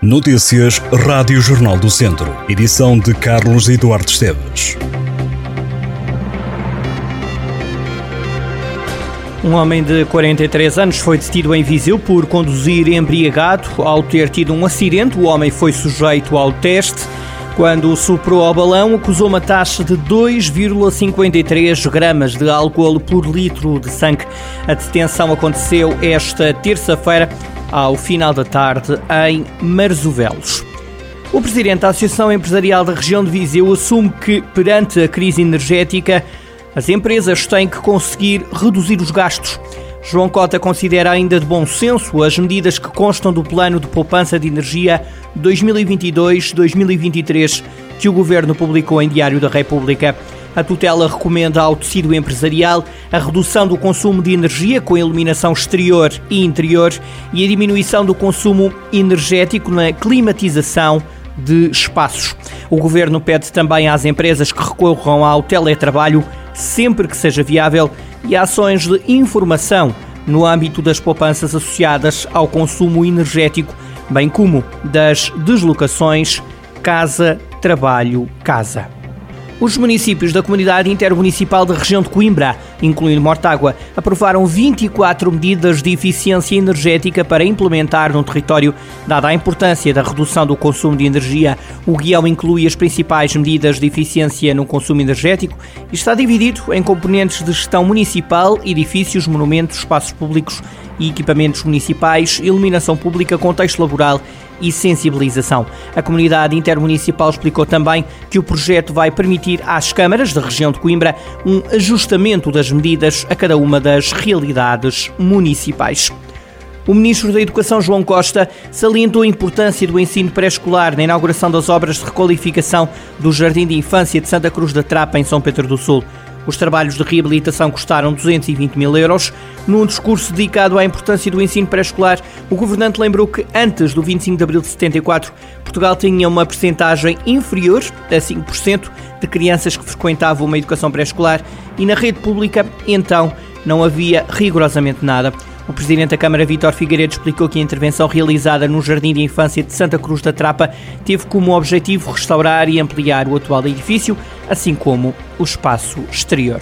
Notícias Rádio Jornal do Centro. Edição de Carlos Eduardo Esteves. Um homem de 43 anos foi detido em Viseu por conduzir embriagado. Ao ter tido um acidente, o homem foi sujeito ao teste. Quando soprou ao balão, acusou uma taxa de 2,53 gramas de álcool por litro de sangue. A detenção aconteceu esta terça-feira ao final da tarde em Marzovelos. O presidente da Associação Empresarial da região de Viseu assume que, perante a crise energética, as empresas têm que conseguir reduzir os gastos. João Cota considera ainda de bom senso as medidas que constam do Plano de Poupança de Energia 2022-2023 que o Governo publicou em Diário da República. A tutela recomenda ao tecido empresarial a redução do consumo de energia com iluminação exterior e interior e a diminuição do consumo energético na climatização de espaços. O governo pede também às empresas que recorram ao teletrabalho sempre que seja viável e ações de informação no âmbito das poupanças associadas ao consumo energético, bem como das deslocações casa-trabalho-casa. Os municípios da Comunidade Intermunicipal da região de Coimbra, incluindo Mortágua, aprovaram 24 medidas de eficiência energética para implementar no território. Dada a importância da redução do consumo de energia, o guião inclui as principais medidas de eficiência no consumo energético e está dividido em componentes de gestão municipal, edifícios, monumentos, espaços públicos e equipamentos municipais, iluminação pública, contexto laboral e sensibilização. A comunidade intermunicipal explicou também que o projeto vai permitir às câmaras da região de Coimbra um ajustamento das medidas a cada uma das realidades municipais. O Ministro da Educação, João Costa, salientou a importância do ensino pré-escolar na inauguração das obras de requalificação do Jardim de Infância de Santa Cruz da Trapa, em São Pedro do Sul. Os trabalhos de reabilitação custaram 220 mil euros. Num discurso dedicado à importância do ensino pré-escolar, o governante lembrou que antes do 25 de abril de 74, Portugal tinha uma percentagem inferior a 5% de crianças que frequentavam uma educação pré-escolar e na rede pública, então, não havia rigorosamente nada. O presidente da Câmara, Vítor Figueiredo, explicou que a intervenção realizada no Jardim de Infância de Santa Cruz da Trapa teve como objetivo restaurar e ampliar o atual edifício, assim como o espaço exterior.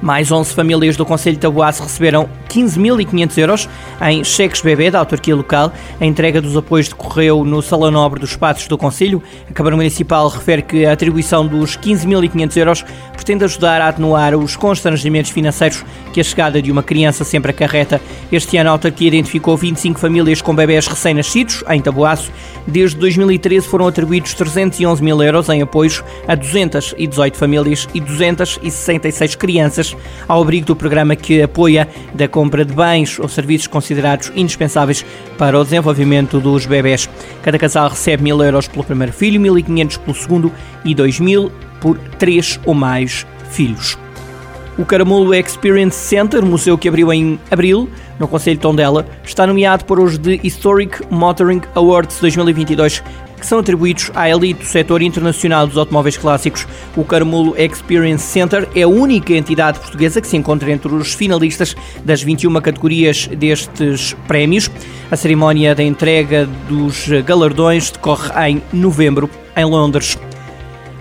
Mais 11 famílias do Conselho de Taboaço receberam 15.500 euros em cheques bebê da autarquia local. A entrega dos apoios decorreu no Salão Nobre dos Passos do Conselho. A Câmara Municipal refere que a atribuição dos 15.500 euros pretende ajudar a atenuar os constrangimentos financeiros que a chegada de uma criança sempre acarreta. Este ano a autarquia identificou 25 famílias com bebés recém-nascidos em Taboaço. Desde 2013 foram atribuídos 311 mil euros em apoios a 218 famílias e 266 crianças ao abrigo do programa que apoia da compra de bens ou serviços considerados indispensáveis para o desenvolvimento dos bebés. Cada casal recebe mil euros pelo primeiro filho, 1.500 pelo segundo e 2.000 por três ou mais filhos. O Caramulo Experience Center, museu que abriu em abril, no Conselho de Tondela, está nomeado para os The Historic Motoring Awards 2022, que são atribuídos à elite do setor internacional dos automóveis clássicos. O Caramulo Experience Center é a única entidade portuguesa que se encontra entre os finalistas das 21 categorias destes prémios. A cerimónia da entrega dos galardões decorre em novembro, em Londres.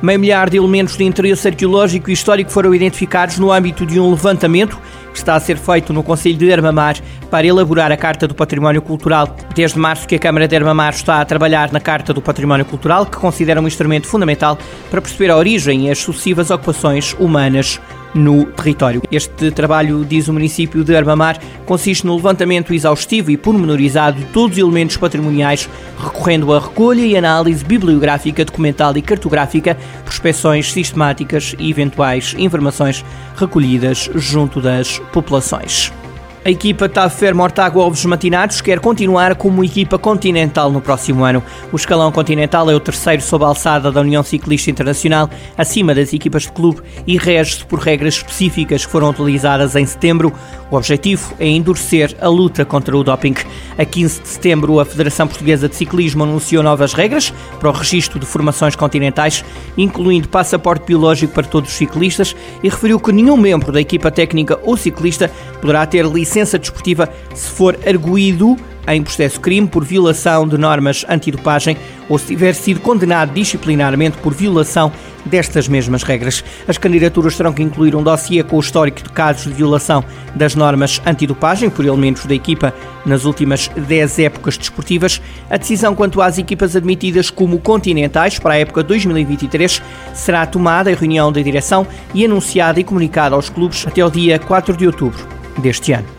Meio milhar de elementos de interesse arqueológico e histórico foram identificados no âmbito de um levantamento que está a ser feito no Conselho de Armamar para elaborar a Carta do Património Cultural. Desde março que a Câmara de Armamar está a trabalhar na Carta do Património Cultural, que considera um instrumento fundamental para perceber a origem e as sucessivas ocupações humanas no território. Este trabalho, diz o município de Armamar, consiste no levantamento exaustivo e pormenorizado de todos os elementos patrimoniais, recorrendo à recolha e análise bibliográfica, documental e cartográfica, prospeções sistemáticas e eventuais informações recolhidas junto das populações. A equipa TAV Fer Mortágua Ovos Matinados quer continuar como equipa continental no próximo ano. O escalão continental é o terceiro sob a alçada da União Ciclista Internacional, acima das equipas de clube e rege-se por regras específicas que foram utilizadas em setembro. O objetivo é endurecer a luta contra o doping. A 15 de setembro, a Federação Portuguesa de Ciclismo anunciou novas regras para o registro de formações continentais, incluindo passaporte biológico para todos os ciclistas, e referiu que nenhum membro da equipa técnica ou ciclista poderá ter licença licença desportiva se for arguído em processo crime por violação de normas antidopagem ou se tiver sido condenado disciplinarmente por violação destas mesmas regras. As candidaturas terão que incluir um dossiê com o histórico de casos de violação das normas antidopagem por elementos da equipa nas últimas 10 épocas desportivas. A decisão quanto às equipas admitidas como continentais para a época 2023 será tomada em reunião da direção e anunciada e comunicada aos clubes até o dia 4 de outubro deste ano.